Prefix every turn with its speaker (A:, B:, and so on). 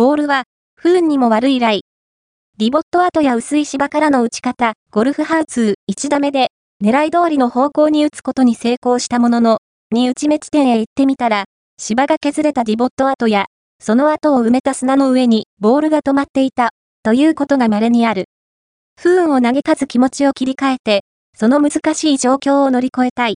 A: ボールは、不運にも悪いライ。ディボット跡や薄い芝からの打ち方、ゴルフハウツー。1打目で、狙い通りの方向に打つことに成功したものの、2打目地点へ行ってみたら、芝が削れたディボット跡や、その跡を埋めた砂の上に。ボールが止まっていた、ということが稀にある。不運を嘆かず気持ちを切り替えて、その難しい状況を乗り越えたい。